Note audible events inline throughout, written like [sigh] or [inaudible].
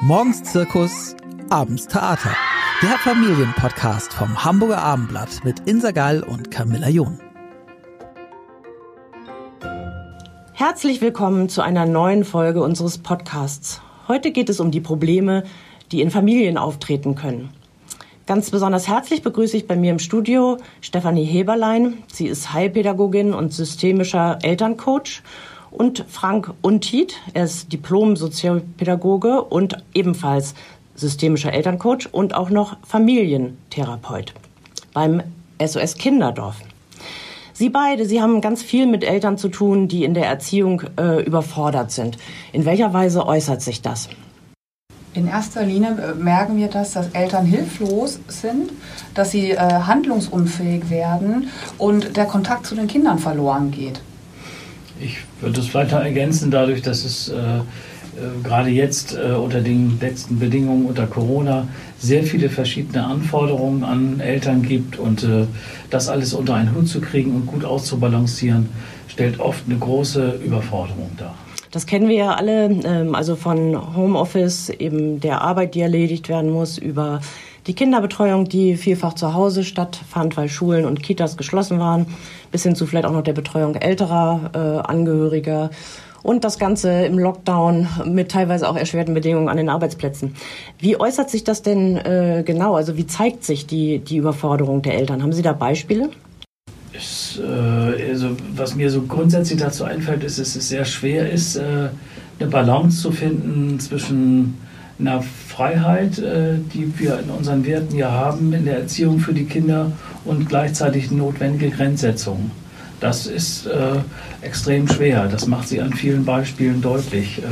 Morgens Zirkus, abends Theater. Der Familienpodcast vom Hamburger Abendblatt mit Insa Gall und Camilla John. Herzlich willkommen zu einer neuen Folge unseres Podcasts. Heute geht es um die Probleme, die in Familien auftreten können. Ganz besonders herzlich begrüße ich bei mir im Studio Stefanie Heberlein. Sie ist Heilpädagogin und systemischer Elterncoach. Und Frank Untied, er ist Diplom-Sozialpädagoge und ebenfalls systemischer Elterncoach und auch noch Familientherapeut beim SOS Kinderdorf. Sie beide, Sie haben ganz viel mit Eltern zu tun, die in der Erziehung äh, überfordert sind. In welcher Weise äußert sich das? In erster Linie äh, merken wir das, dass Eltern hilflos sind, dass sie äh, handlungsunfähig werden und der Kontakt zu den Kindern verloren geht. Ich würde es weiter ergänzen dadurch, dass es äh, äh, gerade jetzt äh, unter den letzten Bedingungen unter Corona sehr viele verschiedene Anforderungen an Eltern gibt und äh, das alles unter einen Hut zu kriegen und gut auszubalancieren, stellt oft eine große Überforderung dar. Das kennen wir ja alle, ähm, also von Homeoffice, eben der Arbeit, die erledigt werden muss, über die Kinderbetreuung, die vielfach zu Hause stattfand, weil Schulen und Kitas geschlossen waren, bis hin zu vielleicht auch noch der Betreuung älterer äh, Angehöriger und das Ganze im Lockdown mit teilweise auch erschwerten Bedingungen an den Arbeitsplätzen. Wie äußert sich das denn äh, genau? Also wie zeigt sich die, die Überforderung der Eltern? Haben Sie da Beispiele? Es, äh, also was mir so grundsätzlich dazu einfällt, ist, dass es sehr schwer ist, äh, eine Balance zu finden zwischen einer Freiheit, äh, die wir in unseren Werten ja haben, in der Erziehung für die Kinder und gleichzeitig notwendige Grenzsetzungen. Das ist äh, extrem schwer. Das macht sie an vielen Beispielen deutlich. Äh,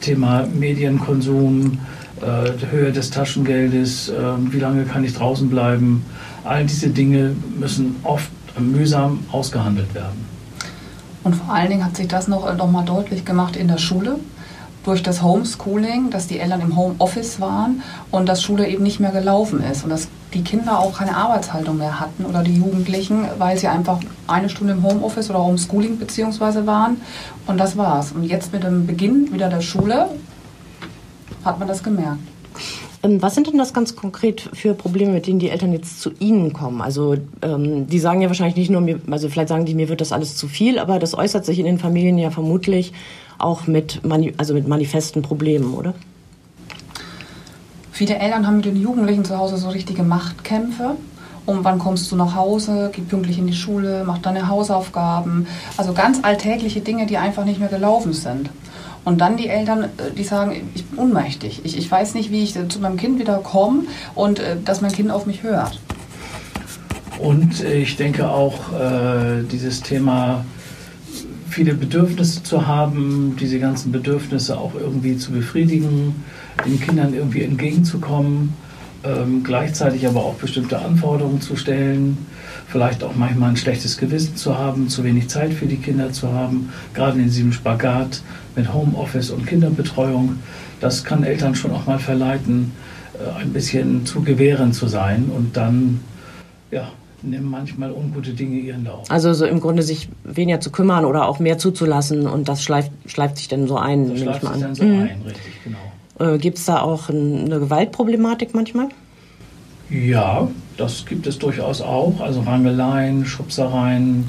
Thema Medienkonsum, äh, Höhe des Taschengeldes, ähm, wie lange kann ich draußen bleiben. All diese Dinge müssen oft mühsam ausgehandelt werden. Und vor allen Dingen hat sich das noch, noch mal deutlich gemacht in der Schule durch das Homeschooling, dass die Eltern im Homeoffice waren und dass Schule eben nicht mehr gelaufen ist und dass die Kinder auch keine Arbeitshaltung mehr hatten oder die Jugendlichen, weil sie einfach eine Stunde im Homeoffice oder Homeschooling beziehungsweise waren und das war's. Und jetzt mit dem Beginn wieder der Schule hat man das gemerkt. Ähm, was sind denn das ganz konkret für Probleme, mit denen die Eltern jetzt zu Ihnen kommen? Also ähm, die sagen ja wahrscheinlich nicht nur, mir, also vielleicht sagen die, mir wird das alles zu viel, aber das äußert sich in den Familien ja vermutlich auch mit, also mit manifesten Problemen, oder? Viele Eltern haben mit den Jugendlichen zu Hause so richtige Machtkämpfe. Um wann kommst du nach Hause, geh pünktlich in die Schule, mach deine Hausaufgaben. Also ganz alltägliche Dinge, die einfach nicht mehr gelaufen sind. Und dann die Eltern, äh, die sagen, ich bin ohnmächtig. Ich, ich weiß nicht, wie ich zu meinem Kind wieder komme und äh, dass mein Kind auf mich hört. Und ich denke auch, äh, dieses Thema viele Bedürfnisse zu haben, diese ganzen Bedürfnisse auch irgendwie zu befriedigen, den Kindern irgendwie entgegenzukommen, ähm, gleichzeitig aber auch bestimmte Anforderungen zu stellen, vielleicht auch manchmal ein schlechtes Gewissen zu haben, zu wenig Zeit für die Kinder zu haben, gerade in diesem Spagat mit Homeoffice und Kinderbetreuung. Das kann Eltern schon auch mal verleiten, äh, ein bisschen zu gewähren zu sein und dann ja, nehmen manchmal ungute Dinge ihren Lauf. Also so im Grunde sich weniger zu kümmern oder auch mehr zuzulassen und das schleift, schleift sich dann so ein. Das schleift sich an. dann so mhm. ein, richtig, genau. Äh, gibt es da auch eine Gewaltproblematik manchmal? Ja, das gibt es durchaus auch. Also Rangeleien, Schubsereien,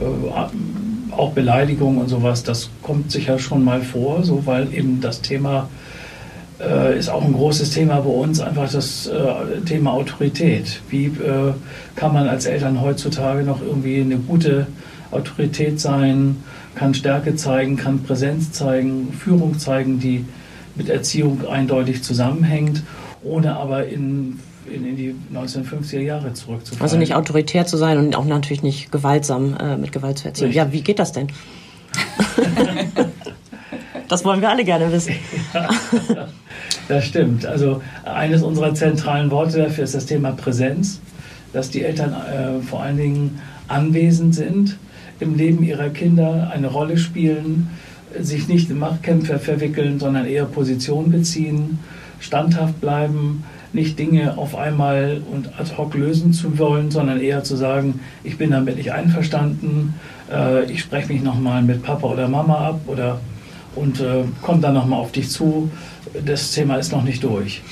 äh, auch Beleidigungen und sowas, das kommt sicher schon mal vor, so weil eben das Thema äh, ist auch ein großes Thema bei uns, einfach das äh, Thema Autorität. Wie äh, kann man als Eltern heutzutage noch irgendwie eine gute Autorität sein, kann Stärke zeigen, kann Präsenz zeigen, Führung zeigen, die mit Erziehung eindeutig zusammenhängt, ohne aber in in, in, die 1950er Jahre zurückzufallen. Also nicht autoritär zu sein und auch natürlich nicht gewaltsam äh, mit Gewalt zu erziehen. Richtig. Ja, wie geht das denn? [laughs] das wollen wir alle gerne wissen. Ja, [laughs] das stimmt. Also eines unserer zentralen Worte dafür ist das Thema Präsenz, dass die Eltern äh, vor allen Dingen anwesend sind im Leben ihrer Kinder, eine Rolle spielen, sich nicht in Machtkämpfe verwickeln, sondern eher Position beziehen, standhaft bleiben, nicht Dinge auf einmal und ad hoc lösen zu wollen, sondern eher zu sagen, ich bin damit nicht einverstanden, äh, ich spreche mich nochmal mit Papa oder Mama ab oder und äh, komme dann nochmal auf dich zu. Das Thema ist noch nicht durch.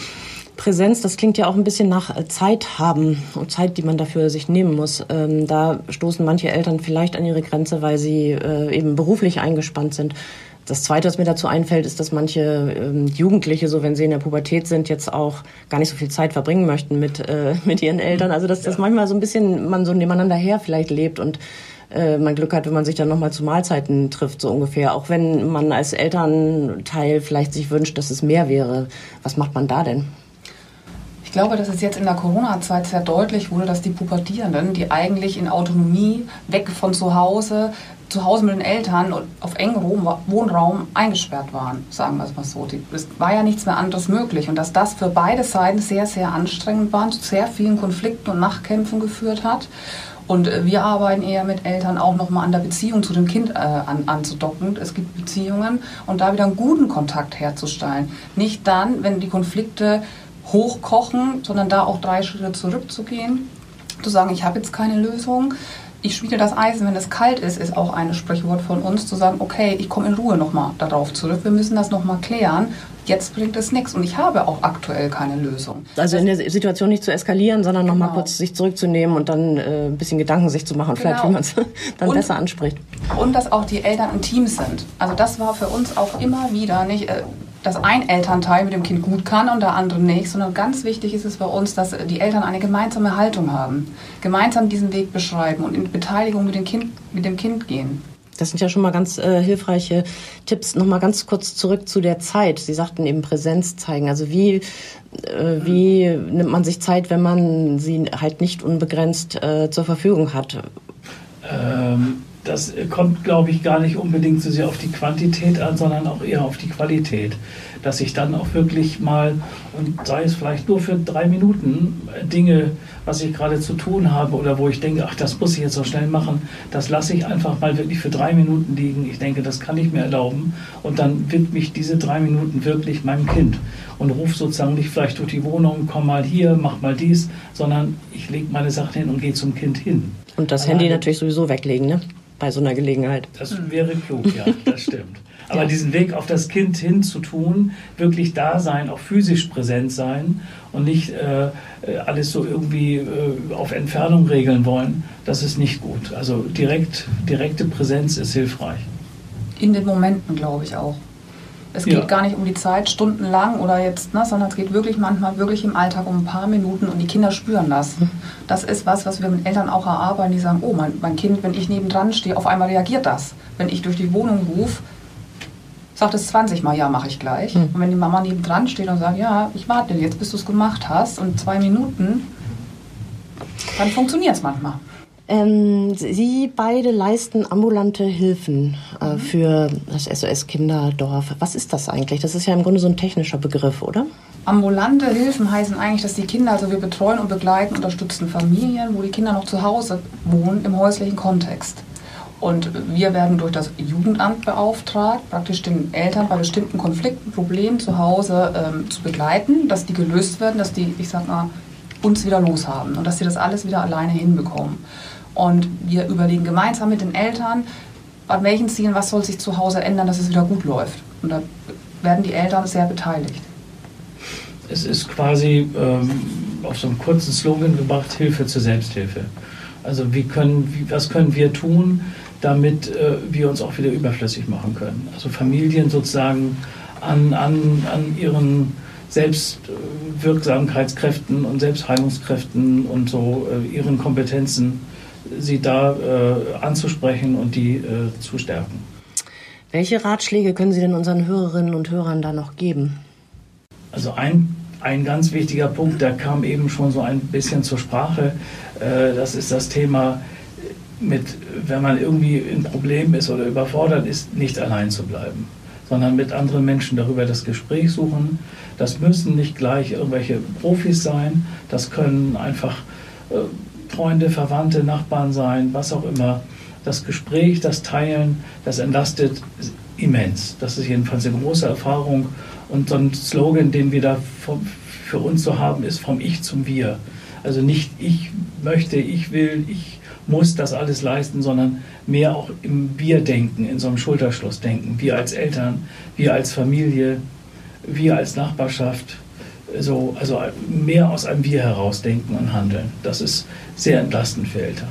Präsenz, das klingt ja auch ein bisschen nach äh, Zeit haben und Zeit, die man dafür sich nehmen muss. Ähm, da stoßen manche Eltern vielleicht an ihre Grenze, weil sie äh, eben beruflich eingespannt sind. Das Zweite, was mir dazu einfällt, ist, dass manche ähm, Jugendliche, so wenn sie in der Pubertät sind, jetzt auch gar nicht so viel Zeit verbringen möchten mit, äh, [laughs] mit ihren Eltern. Also dass das ja. manchmal so ein bisschen man so nebeneinander her vielleicht lebt und äh, man Glück hat, wenn man sich dann nochmal zu Mahlzeiten trifft, so ungefähr. Auch wenn man als Elternteil vielleicht sich wünscht, dass es mehr wäre. Was macht man da denn? Ich glaube, dass es jetzt in der Corona-Zeit sehr deutlich wurde, dass die Pubertierenden, die eigentlich in Autonomie, weg von zu Hause, zu Hause mit den Eltern auf engem Wohnraum eingesperrt waren, sagen wir es mal so. Es war ja nichts mehr anderes möglich und dass das für beide Seiten sehr, sehr anstrengend war, zu sehr vielen Konflikten und Machtkämpfen geführt hat. Und äh, wir arbeiten eher mit Eltern auch nochmal an der Beziehung zu dem Kind äh, an, anzudocken. Es gibt Beziehungen und da wieder einen guten Kontakt herzustellen. Nicht dann, wenn die Konflikte hochkochen, sondern da auch drei Schritte zurückzugehen, zu sagen, ich habe jetzt keine Lösung, ich schmiede das Eisen, wenn es kalt ist, ist auch ein Sprichwort von uns, zu sagen, okay, ich komme in Ruhe nochmal darauf zurück, wir müssen das nochmal klären. Jetzt bringt es nichts und ich habe auch aktuell keine Lösung. Also in der Situation nicht zu eskalieren, sondern genau. nochmal kurz sich zurückzunehmen und dann äh, ein bisschen Gedanken sich zu machen, genau. vielleicht wie man es [laughs] dann und, besser anspricht. Und dass auch die Eltern ein Team sind. Also das war für uns auch immer wieder nicht... Äh, dass ein Elternteil mit dem Kind gut kann und der andere nicht, sondern ganz wichtig ist es bei uns, dass die Eltern eine gemeinsame Haltung haben, gemeinsam diesen Weg beschreiben und in Beteiligung mit dem Kind, mit dem kind gehen. Das sind ja schon mal ganz äh, hilfreiche Tipps. Noch mal ganz kurz zurück zu der Zeit. Sie sagten eben Präsenz zeigen. Also wie äh, wie nimmt man sich Zeit, wenn man sie halt nicht unbegrenzt äh, zur Verfügung hat? Ähm, das kommt, glaube ich, gar nicht unbedingt so sehr auf die Quantität an, sondern auch eher auf die Qualität. Dass ich dann auch wirklich mal, und sei es vielleicht nur für drei Minuten, Dinge, was ich gerade zu tun habe oder wo ich denke, ach, das muss ich jetzt so schnell machen, das lasse ich einfach mal wirklich für drei Minuten liegen. Ich denke, das kann ich mir erlauben. Und dann widme ich diese drei Minuten wirklich meinem Kind und rufe sozusagen nicht vielleicht durch die Wohnung, komm mal hier, mach mal dies, sondern ich lege meine Sachen hin und gehe zum Kind hin. Und das Handy natürlich sowieso weglegen, ne? Bei so einer Gelegenheit. Das wäre klug, ja, [laughs] das stimmt. Aber ja. diesen Weg auf das Kind hin zu tun, wirklich da sein, auch physisch präsent sein und nicht äh, alles so irgendwie äh, auf Entfernung regeln wollen, das ist nicht gut. Also direkt, direkte Präsenz ist hilfreich. In den Momenten, glaube ich auch. Es geht ja. gar nicht um die Zeit stundenlang oder jetzt, ne, sondern es geht wirklich manchmal wirklich im Alltag um ein paar Minuten und die Kinder spüren das. Das ist was, was wir mit Eltern auch erarbeiten, die sagen, oh, mein, mein Kind, wenn ich nebendran stehe, auf einmal reagiert das. Wenn ich durch die Wohnung rufe, sagt es 20 Mal, ja, mache ich gleich. Mhm. Und wenn die Mama nebendran steht und sagt, ja, ich warte jetzt, bis du es gemacht hast und zwei Minuten, dann funktioniert es manchmal. Ähm, Sie beide leisten ambulante Hilfen äh, mhm. für das SOS Kinderdorf. Was ist das eigentlich? Das ist ja im Grunde so ein technischer Begriff, oder? Ambulante Hilfen heißen eigentlich, dass die Kinder, also wir betreuen und begleiten, unterstützen Familien, wo die Kinder noch zu Hause wohnen, im häuslichen Kontext. Und wir werden durch das Jugendamt beauftragt, praktisch den Eltern bei bestimmten Konflikten, Problemen zu Hause ähm, zu begleiten, dass die gelöst werden, dass die, ich sag mal, uns wieder loshaben und dass sie das alles wieder alleine hinbekommen. Und wir überlegen gemeinsam mit den Eltern, an welchen Zielen, was soll sich zu Hause ändern, dass es wieder gut läuft. Und da werden die Eltern sehr beteiligt. Es ist quasi ähm, auf so einen kurzen Slogan gebracht, Hilfe zur Selbsthilfe. Also wie können, wie, was können wir tun, damit äh, wir uns auch wieder überflüssig machen können. Also Familien sozusagen an, an, an ihren Selbstwirksamkeitskräften und Selbstheilungskräften und so äh, ihren Kompetenzen sie da äh, anzusprechen und die äh, zu stärken. Welche Ratschläge können Sie denn unseren Hörerinnen und Hörern da noch geben? Also ein, ein ganz wichtiger Punkt, der kam eben schon so ein bisschen zur Sprache, äh, das ist das Thema mit, wenn man irgendwie in Problem ist oder überfordert ist, nicht allein zu bleiben, sondern mit anderen Menschen darüber das Gespräch suchen. Das müssen nicht gleich irgendwelche Profis sein, das können einfach äh, Freunde, Verwandte, Nachbarn sein, was auch immer. Das Gespräch, das Teilen, das entlastet immens. Das ist jedenfalls eine große Erfahrung. Und so ein Slogan, den wir da für uns so haben, ist vom Ich zum Wir. Also nicht ich möchte, ich will, ich muss das alles leisten, sondern mehr auch im Wir-Denken, in so einem Schulterschlussdenken. Wir als Eltern, wir als Familie, wir als Nachbarschaft. So, also mehr aus einem Wir herausdenken und handeln. Das ist sehr entlastend für Eltern.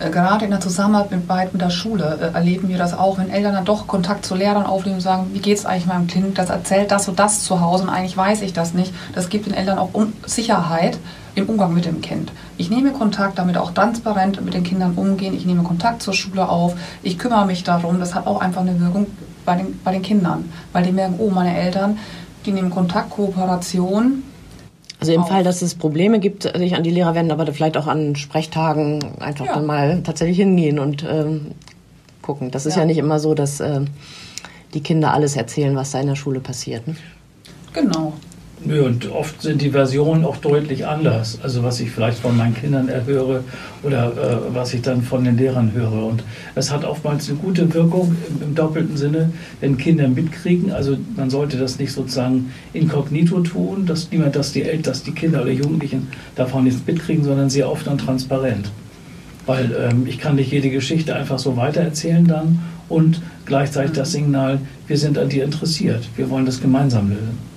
Äh, gerade in der Zusammenarbeit mit, der Schule äh, erleben wir das auch, wenn Eltern dann doch Kontakt zu Lehrern aufnehmen und sagen, wie geht es eigentlich meinem Kind, das erzählt das und das zu Hause und eigentlich weiß ich das nicht. Das gibt den Eltern auch Sicherheit im Umgang mit dem Kind. Ich nehme Kontakt, damit auch transparent mit den Kindern umgehen. Ich nehme Kontakt zur Schule auf. Ich kümmere mich darum. Das hat auch einfach eine Wirkung bei den, bei den Kindern, weil die merken, oh, meine Eltern, die nehmen Kontakt, Kooperation, also im Fall, dass es Probleme gibt, sich an die Lehrer wenden, aber vielleicht auch an Sprechtagen einfach ja. dann mal tatsächlich hingehen und ähm, gucken. Das ist ja. ja nicht immer so, dass äh, die Kinder alles erzählen, was da in der Schule passiert. Ne? Genau. Nö, und oft sind die Versionen auch deutlich anders. Also was ich vielleicht von meinen Kindern erhöre oder äh, was ich dann von den Lehrern höre. Und es hat oftmals eine gute Wirkung im, im, doppelten Sinne, wenn Kinder mitkriegen. Also man sollte das nicht sozusagen inkognito tun, dass niemand, dass die Eltern, dass die Kinder oder Jugendlichen davon nichts mitkriegen, sondern sehr oft dann transparent. Weil ähm, ich kann nicht jede Geschichte einfach so weitererzählen dann und gleichzeitig das Signal, wir sind an dir interessiert, wir wollen das gemeinsam lösen.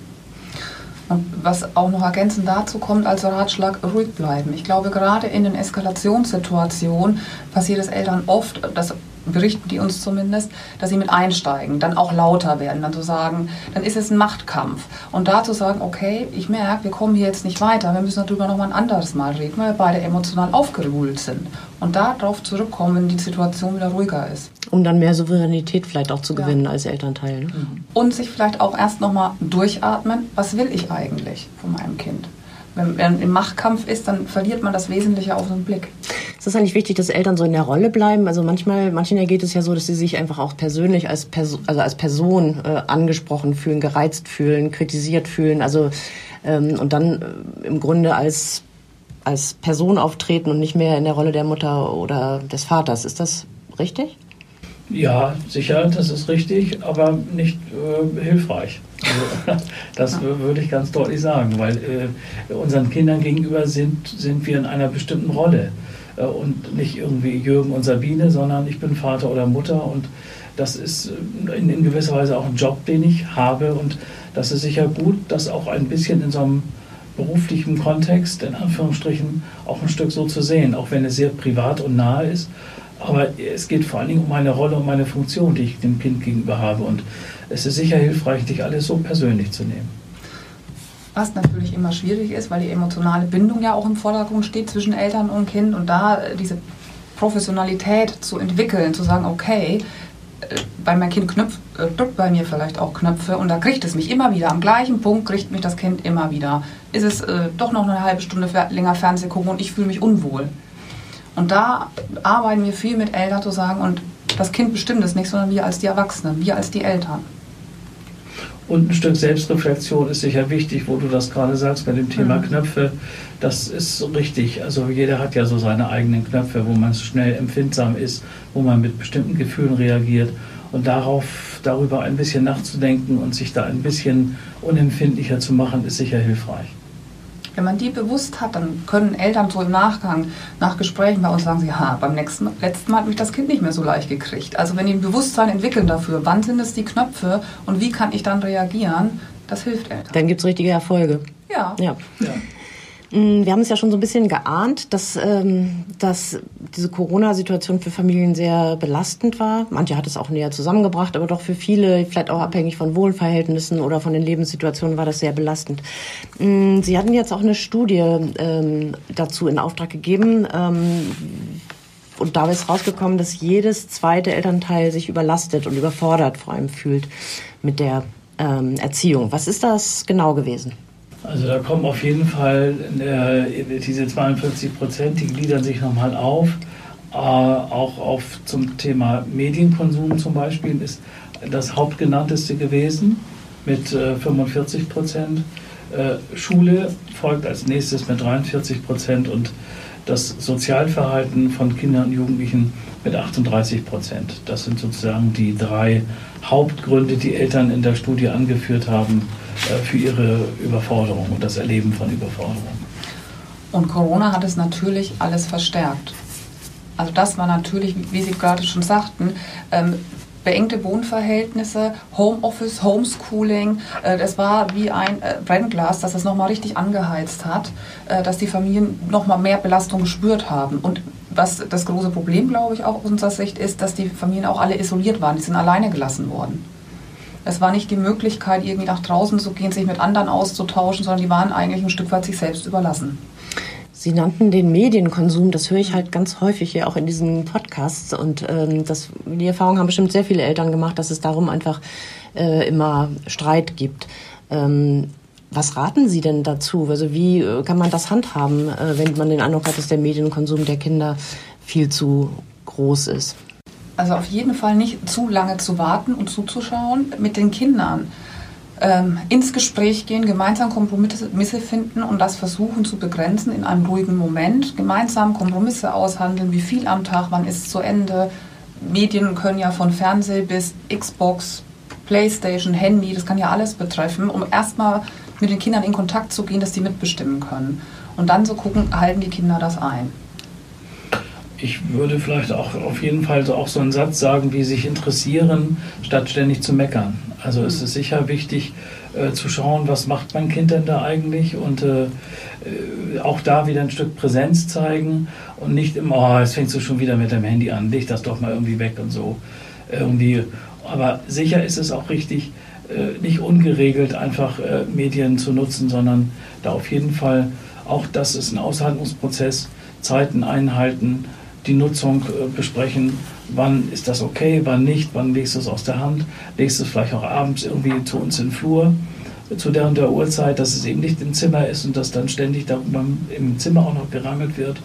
Was auch noch ergänzend dazu kommt als Ratschlag, ruhig bleiben. Ich glaube, gerade in den Eskalationssituationen passiert es Eltern oft, dass berichten die uns zumindest, dass sie mit einsteigen, dann auch lauter werden, dann zu sagen, dann ist es ein Machtkampf. Und da zu sagen, okay, ich merke, wir kommen hier jetzt nicht weiter, wir müssen darüber nochmal ein anderes Mal reden, weil wir beide emotional aufgewühlt sind. Und darauf zurückkommen, wenn die Situation wieder ruhiger ist. Um dann mehr Souveränität vielleicht auch zu gewinnen ja. als Elternteil. Ne? Und sich vielleicht auch erst nochmal durchatmen, was will ich eigentlich von meinem Kind? Wenn man im Machtkampf ist, dann verliert man das Wesentliche auf den Blick. Ist das eigentlich wichtig, dass Eltern so in der Rolle bleiben? Also manchmal, manchen geht es ja so, dass sie sich einfach auch persönlich als, Perso also als Person äh, angesprochen fühlen, gereizt fühlen, kritisiert fühlen. Also ähm, und dann äh, im Grunde als als Person auftreten und nicht mehr in der Rolle der Mutter oder des Vaters. Ist das richtig? Ja, sicher, das ist richtig, aber nicht äh, hilfreich. Also, [laughs] das würde ich ganz deutlich sagen, weil äh, unseren Kindern gegenüber sind, sind wir in einer bestimmten Rolle. Äh, und nicht irgendwie Jürgen und Sabine, sondern ich bin Vater oder Mutter und das ist äh, in, in gewisser Weise auch ein Job, den ich habe und das ist sicher gut, das auch ein bisschen in so einem beruflichen Kontext, in Anführungsstrichen, auch ein Stück so zu sehen, auch wenn es sehr privat und nahe ist. Aber es geht vor allen Dingen um meine Rolle und meine Funktion, die ich dem Kind gegenüber habe. Und es ist sicher hilfreich, dich alles so persönlich zu nehmen. Was natürlich immer schwierig ist, weil die emotionale Bindung ja auch im Vordergrund steht zwischen Eltern und Kind. Und da diese Professionalität zu entwickeln, zu sagen, okay, weil mein Kind knüpft, äh, drückt bei mir vielleicht auch Knöpfe und da kriegt es mich immer wieder. Am gleichen Punkt kriegt mich das Kind immer wieder. Ist es äh, doch noch eine halbe Stunde länger Fernsehen gucken und ich fühle mich unwohl. Und da arbeiten wir viel mit Eltern zu sagen, und das Kind bestimmt es nicht, sondern wir als die Erwachsenen, wir als die Eltern. Und ein Stück Selbstreflexion ist sicher wichtig, wo du das gerade sagst bei dem Thema mhm. Knöpfe. Das ist richtig. Also jeder hat ja so seine eigenen Knöpfe, wo man schnell empfindsam ist, wo man mit bestimmten Gefühlen reagiert. Und darauf, darüber ein bisschen nachzudenken und sich da ein bisschen unempfindlicher zu machen, ist sicher hilfreich. Wenn man die bewusst hat, dann können Eltern so im Nachgang, nach Gesprächen bei uns sagen, sie, ha, beim nächsten, letzten Mal hat mich das Kind nicht mehr so leicht gekriegt. Also wenn die ein Bewusstsein entwickeln dafür, wann sind es die Knöpfe und wie kann ich dann reagieren, das hilft Eltern. Dann gibt es richtige Erfolge. Ja. ja. ja. Mm, wir haben es ja schon so ein bisschen geahnt, dass, ähm, dass diese Corona-Situation für Familien sehr belastend war. Manche hat es auch näher zusammengebracht, aber doch für viele, vielleicht auch abhängig von Wohnverhältnissen oder von den Lebenssituationen, war das sehr belastend. Mm, Sie hatten jetzt auch eine Studie ähm, dazu in Auftrag gegeben. Ähm, und da ist rausgekommen, dass jedes zweite Elternteil sich überlastet und überfordert vor allem fühlt mit der ähm, Erziehung. Was ist das genau gewesen? Also da kommen auf jeden Fall äh, diese 42 Prozent, die gliedern sich nochmal auf. Äh, auch auf zum Thema Medienkonsum zum Beispiel ist das hauptgenannteste gewesen mit äh, 45 Prozent. Äh, Schule folgt als nächstes mit 43 Prozent und das Sozialverhalten von Kindern und Jugendlichen mit 38 Prozent. Das sind sozusagen die drei Hauptgründe, die Eltern in der Studie angeführt haben, äh, für ihre Überforderung und das Erleben von Überforderung. Und Corona hat es natürlich alles verstärkt. Also das war natürlich, wie Sie gerade schon sagten, ähm, beengte Wohnverhältnisse, Homeoffice, Homeschooling. Äh, das war wie ein äh, Brennglas, das es nochmal richtig angeheizt hat, äh, dass die Familien nochmal mehr Belastung gespürt haben. Und was das große Problem, glaube ich, auch aus unserer Sicht ist, dass die Familien auch alle isoliert waren. Die sind alleine gelassen worden. Es war nicht die Möglichkeit, irgendwie nach draußen zu gehen, sich mit anderen auszutauschen, sondern die waren eigentlich ein Stück weit sich selbst überlassen. Sie nannten den Medienkonsum, das höre ich halt ganz häufig hier auch in diesen Podcasts und ähm, das, die Erfahrung haben bestimmt sehr viele Eltern gemacht, dass es darum einfach äh, immer Streit gibt. Ähm, was raten Sie denn dazu? Also wie äh, kann man das handhaben, äh, wenn man den Eindruck hat, dass der Medienkonsum der Kinder viel zu groß ist? Also auf jeden Fall nicht zu lange zu warten und zuzuschauen mit den Kindern ähm, ins Gespräch gehen, gemeinsam Kompromisse finden und das versuchen zu begrenzen in einem ruhigen Moment, gemeinsam Kompromisse aushandeln, wie viel am Tag, wann ist es zu Ende. Medien können ja von Fernseh bis Xbox, Playstation, Handy, das kann ja alles betreffen, um erstmal mit den Kindern in Kontakt zu gehen, dass die mitbestimmen können. Und dann zu gucken, halten die Kinder das ein. Ich würde vielleicht auch auf jeden Fall so auch so einen Satz sagen, wie sich interessieren, statt ständig zu meckern. Also es ist sicher wichtig äh, zu schauen, was macht mein Kind denn da eigentlich und äh, äh, auch da wieder ein Stück Präsenz zeigen und nicht immer, oh, jetzt fängst du schon wieder mit dem Handy an, leg das doch mal irgendwie weg und so. Irgendwie. Aber sicher ist es auch richtig, äh, nicht ungeregelt einfach äh, Medien zu nutzen, sondern da auf jeden Fall auch das ist ein Aushandlungsprozess, Zeiten einhalten, die Nutzung äh, besprechen wann ist das okay, wann nicht, wann legst du es aus der Hand, legst du es vielleicht auch abends irgendwie zu uns in den Flur zu der und der Uhrzeit, dass es eben nicht im Zimmer ist und dass dann ständig darüber im Zimmer auch noch gerangelt wird.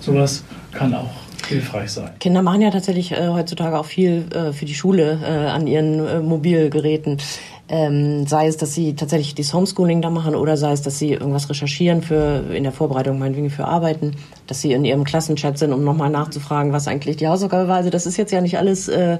Sowas kann auch hilfreich sein. Kinder machen ja tatsächlich äh, heutzutage auch viel äh, für die Schule äh, an ihren äh, Mobilgeräten. Ähm, sei es, dass sie tatsächlich das Homeschooling da machen oder sei es, dass sie irgendwas recherchieren für in der Vorbereitung meinetwegen für Arbeiten, dass sie in ihrem Klassenchat sind, um nochmal nachzufragen, was eigentlich die Hausaufgabe war. Also das ist jetzt ja nicht alles äh,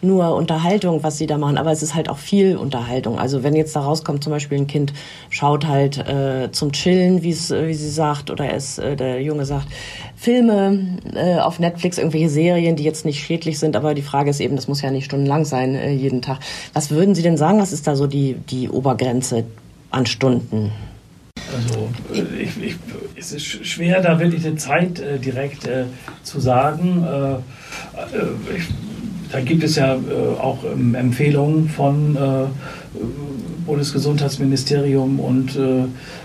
nur Unterhaltung, was sie da machen, aber es ist halt auch viel Unterhaltung. Also wenn jetzt da rauskommt, zum Beispiel ein Kind schaut halt äh, zum Chillen, wie es, wie sie sagt, oder es, äh, der Junge sagt, Filme äh, auf Netflix, irgendwelche Serien, die jetzt nicht schädlich sind, aber die Frage ist eben, das muss ja nicht stundenlang sein, äh, jeden Tag. Was würden Sie denn sagen, was ist da so die, die Obergrenze an Stunden? Also äh, ich, ich, es ist schwer, da wirklich eine Zeit äh, direkt äh, zu sagen. Äh, äh ich, da gibt es ja äh, auch ähm, Empfehlungen von Bundesgesundheitsministerium und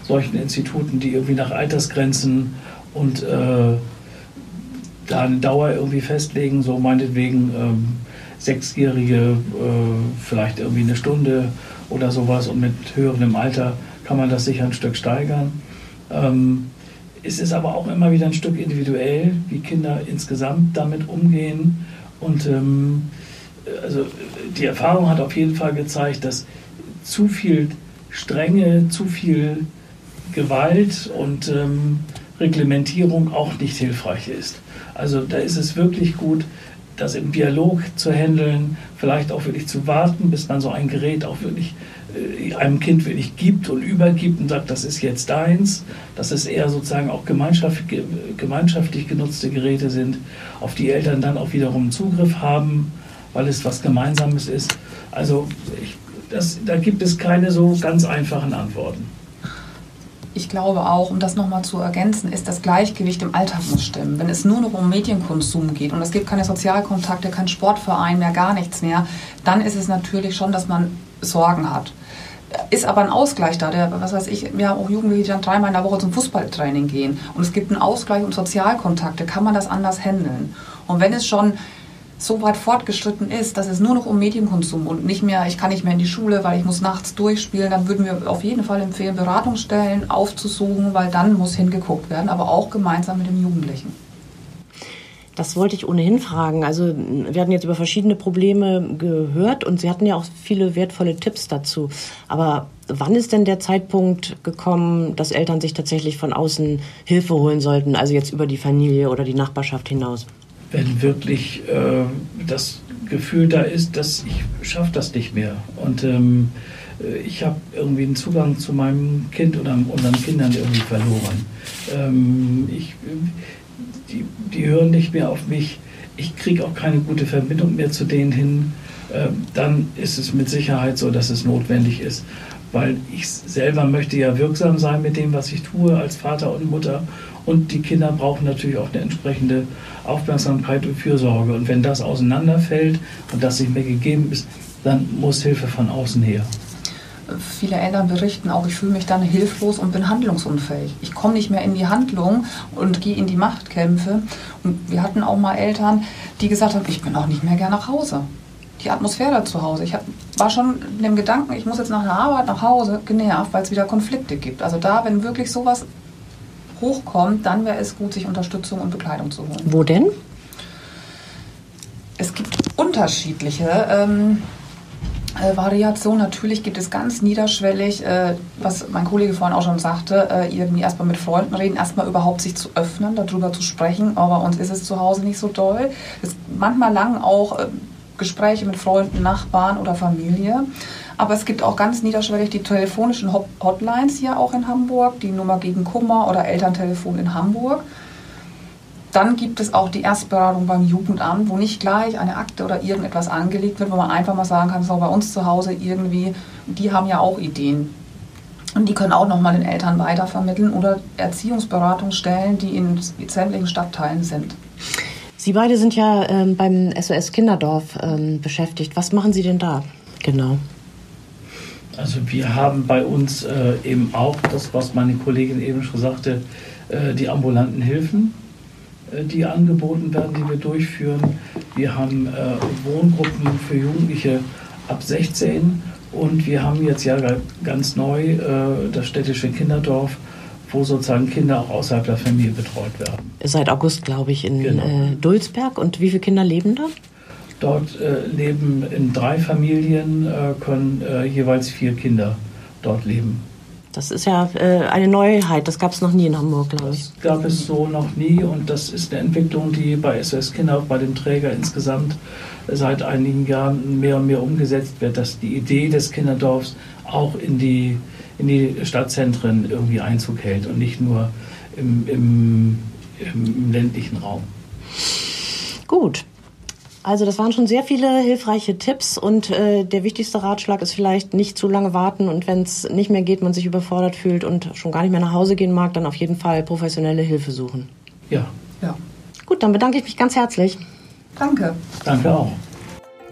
solchen Instituten, die irgendwie nach Altersgrenzen und da eine Dauer irgendwie festlegen, so meinetwegen Sechsjährige vielleicht irgendwie eine Stunde oder sowas und mit höherem Alter kann man das sicher ein Stück steigern. Ähm, es ist aber auch immer wieder ein Stück individuell, wie Kinder insgesamt damit umgehen. Und ähm, also die Erfahrung hat auf jeden Fall gezeigt, dass zu viel Strenge, zu viel Gewalt und ähm, Reglementierung auch nicht hilfreich ist. Also da ist es wirklich gut, das im Dialog zu handeln, vielleicht auch wirklich zu warten, bis man so ein Gerät auch wirklich äh, einem Kind wirklich gibt und übergibt und sagt, das ist jetzt deins, dass es eher sozusagen auch gemeinschaftlich, gemeinschaftlich genutzte Geräte sind, auf die Eltern dann auch wiederum Zugriff haben, weil es was Gemeinsames ist. Also ich, das, da gibt es keine so ganz einfachen Antworten. Ich glaube auch, um das nochmal zu ergänzen, ist das Gleichgewicht im Alltag muss stimmen. Wenn es nur noch um Medienkonsum geht und es gibt keine Sozialkontakte, kein Sportverein mehr, gar nichts mehr, dann ist es natürlich schon, dass man Sorgen hat ist aber ein Ausgleich da. Der, was weiß ich, wir haben auch Jugendliche, die dann dreimal in der Woche zum Fußballtraining gehen. Und es gibt einen Ausgleich und Sozialkontakte. Kann man das anders handeln? Und wenn es schon so weit fortgeschritten ist, dass es nur noch um Medienkonsum und nicht mehr, ich kann nicht mehr in die Schule, weil ich muss nachts durchspielen, dann würden wir auf jeden Fall empfehlen, Beratungsstellen aufzusuchen, weil dann muss hingeguckt werden, aber auch gemeinsam mit dem Jugendlichen. Das wollte ich ohnehin fragen. Also wir hatten jetzt über verschiedene Probleme gehört und Sie hatten ja auch viele wertvolle Tipps dazu. Aber wann ist denn der Zeitpunkt gekommen, dass Eltern sich tatsächlich von außen Hilfe holen sollten, also jetzt über die Familie oder die Nachbarschaft hinaus? Wenn wirklich äh, das Gefühl da ist, dass ich schaffe das nicht mehr und ähm, äh, ich habe irgendwie einen Zugang zu meinem Kind oder unseren Kindern irgendwie verloren. Ähm, ich die, die hören nicht mehr auf mich, ich kriege auch keine gute Verbindung mehr zu denen hin, äh, dann ist es mit Sicherheit so, dass es notwendig ist. Weil ich selber möchte ja wirksam sein mit dem, was ich tue als Vater und Mutter. Und die Kinder brauchen natürlich auch eine entsprechende Aufmerksamkeit und Fürsorge. Und wenn das auseinanderfällt und das nicht mehr gegeben ist, dann muss Hilfe von außen her. Viele Eltern berichten auch, ich fühle mich dann hilflos und bin handlungsunfähig. Ich komme nicht mehr in die Handlung und gehe in die Machtkämpfe. Und wir hatten auch mal Eltern, die gesagt haben, ich bin auch nicht mehr gern nach Hause. Die Atmosphäre zu Hause. Ich hab, war schon in dem Gedanken, ich muss jetzt nach der Arbeit nach Hause genervt, weil es wieder Konflikte gibt. Also da, wenn wirklich sowas hochkommt, dann wäre es gut, sich Unterstützung und Bekleidung zu holen. Wo denn? Es gibt unterschiedliche. Ähm, äh, Variation. Natürlich gibt es ganz niederschwellig, äh, was mein Kollege vorhin auch schon sagte, äh, irgendwie erstmal mit Freunden reden, erstmal überhaupt sich zu öffnen, darüber zu sprechen. Aber bei uns ist es zu Hause nicht so doll. Es, manchmal lang auch äh, Gespräche mit Freunden, Nachbarn oder Familie. Aber es gibt auch ganz niederschwellig die telefonischen Hotlines hier auch in Hamburg, die Nummer gegen Kummer oder Elterntelefon in Hamburg. Dann gibt es auch die Erstberatung beim Jugendamt, wo nicht gleich eine Akte oder irgendetwas angelegt wird, wo man einfach mal sagen kann, so bei uns zu Hause irgendwie, die haben ja auch Ideen. Und die können auch nochmal den Eltern weitervermitteln oder Erziehungsberatungsstellen, die in sämtlichen Stadtteilen sind. Sie beide sind ja ähm, beim SOS Kinderdorf ähm, beschäftigt. Was machen Sie denn da genau? Also wir haben bei uns äh, eben auch das, was meine Kollegin eben schon sagte, äh, die ambulanten Hilfen. Äh, die angeboten werden, die wir durchführen. Wir haben äh, Wohngruppen für Jugendliche ab 16 und wir haben jetzt ja ganz neu äh, das städtische Kinderdorf, wo sozusagen Kinder auch außerhalb der Familie betreut werden. Seit August, glaube ich, in genau. äh, Dulsberg. Und wie viele Kinder leben da? Dort äh, leben in drei Familien, äh, können äh, jeweils vier Kinder dort leben. Das ist ja äh, eine Neuheit, das gab es noch nie in Hamburg, glaube ich. Das gab es so noch nie und das ist eine Entwicklung, die bei SOS Kinder, auch bei dem Träger insgesamt seit einigen Jahren mehr und mehr umgesetzt wird, dass die Idee des Kinderdorfs auch in die, in die Stadtzentren irgendwie Einzug hält und nicht nur im, im, im ländlichen Raum. Gut, also das waren schon sehr viele hilfreiche Tipps und äh, der wichtigste Ratschlag ist vielleicht nicht zu lange warten und wenn es nicht mehr geht, man sich überfordert fühlt und schon gar nicht mehr nach Hause gehen mag, dann auf jeden Fall professionelle Hilfe suchen. Ja. Ja. Gut, dann bedanke ich mich ganz herzlich. Danke. Danke auch.